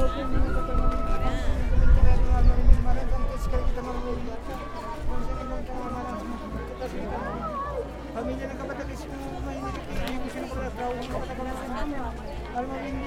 Pamilya ng kapatalis ko, mahinig ko siya ng pagkakaw ng kapatalis. Alam mo, hindi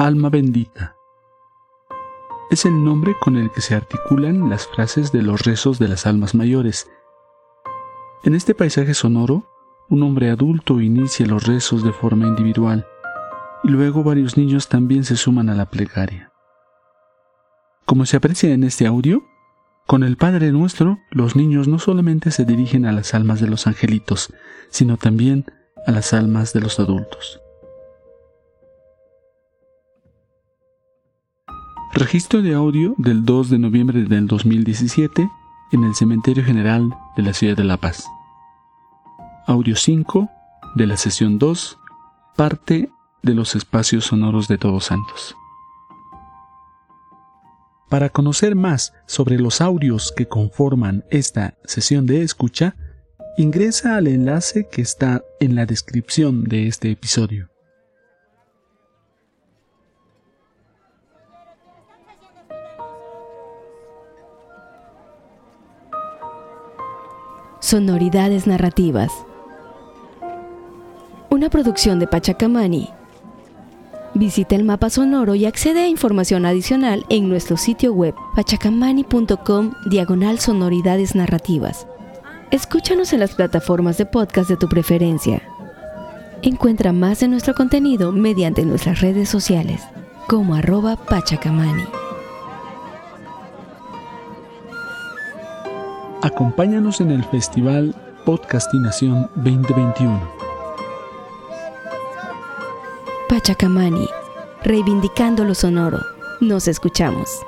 Alma bendita. Es el nombre con el que se articulan las frases de los rezos de las almas mayores. En este paisaje sonoro, un hombre adulto inicia los rezos de forma individual y luego varios niños también se suman a la plegaria. Como se aprecia en este audio, con el Padre nuestro, los niños no solamente se dirigen a las almas de los angelitos, sino también a las almas de los adultos. Registro de audio del 2 de noviembre del 2017 en el Cementerio General de la Ciudad de La Paz. Audio 5 de la sesión 2, parte de los espacios sonoros de Todos Santos. Para conocer más sobre los audios que conforman esta sesión de escucha, ingresa al enlace que está en la descripción de este episodio. Sonoridades narrativas. Una producción de Pachacamani Visita el mapa sonoro y accede a información adicional en nuestro sitio web pachacamani.com diagonal sonoridades narrativas. Escúchanos en las plataformas de podcast de tu preferencia. Encuentra más de nuestro contenido mediante nuestras redes sociales como arroba pachacamani. Acompáñanos en el Festival Podcastinación 2021 Chacamani, reivindicando lo sonoro. Nos escuchamos.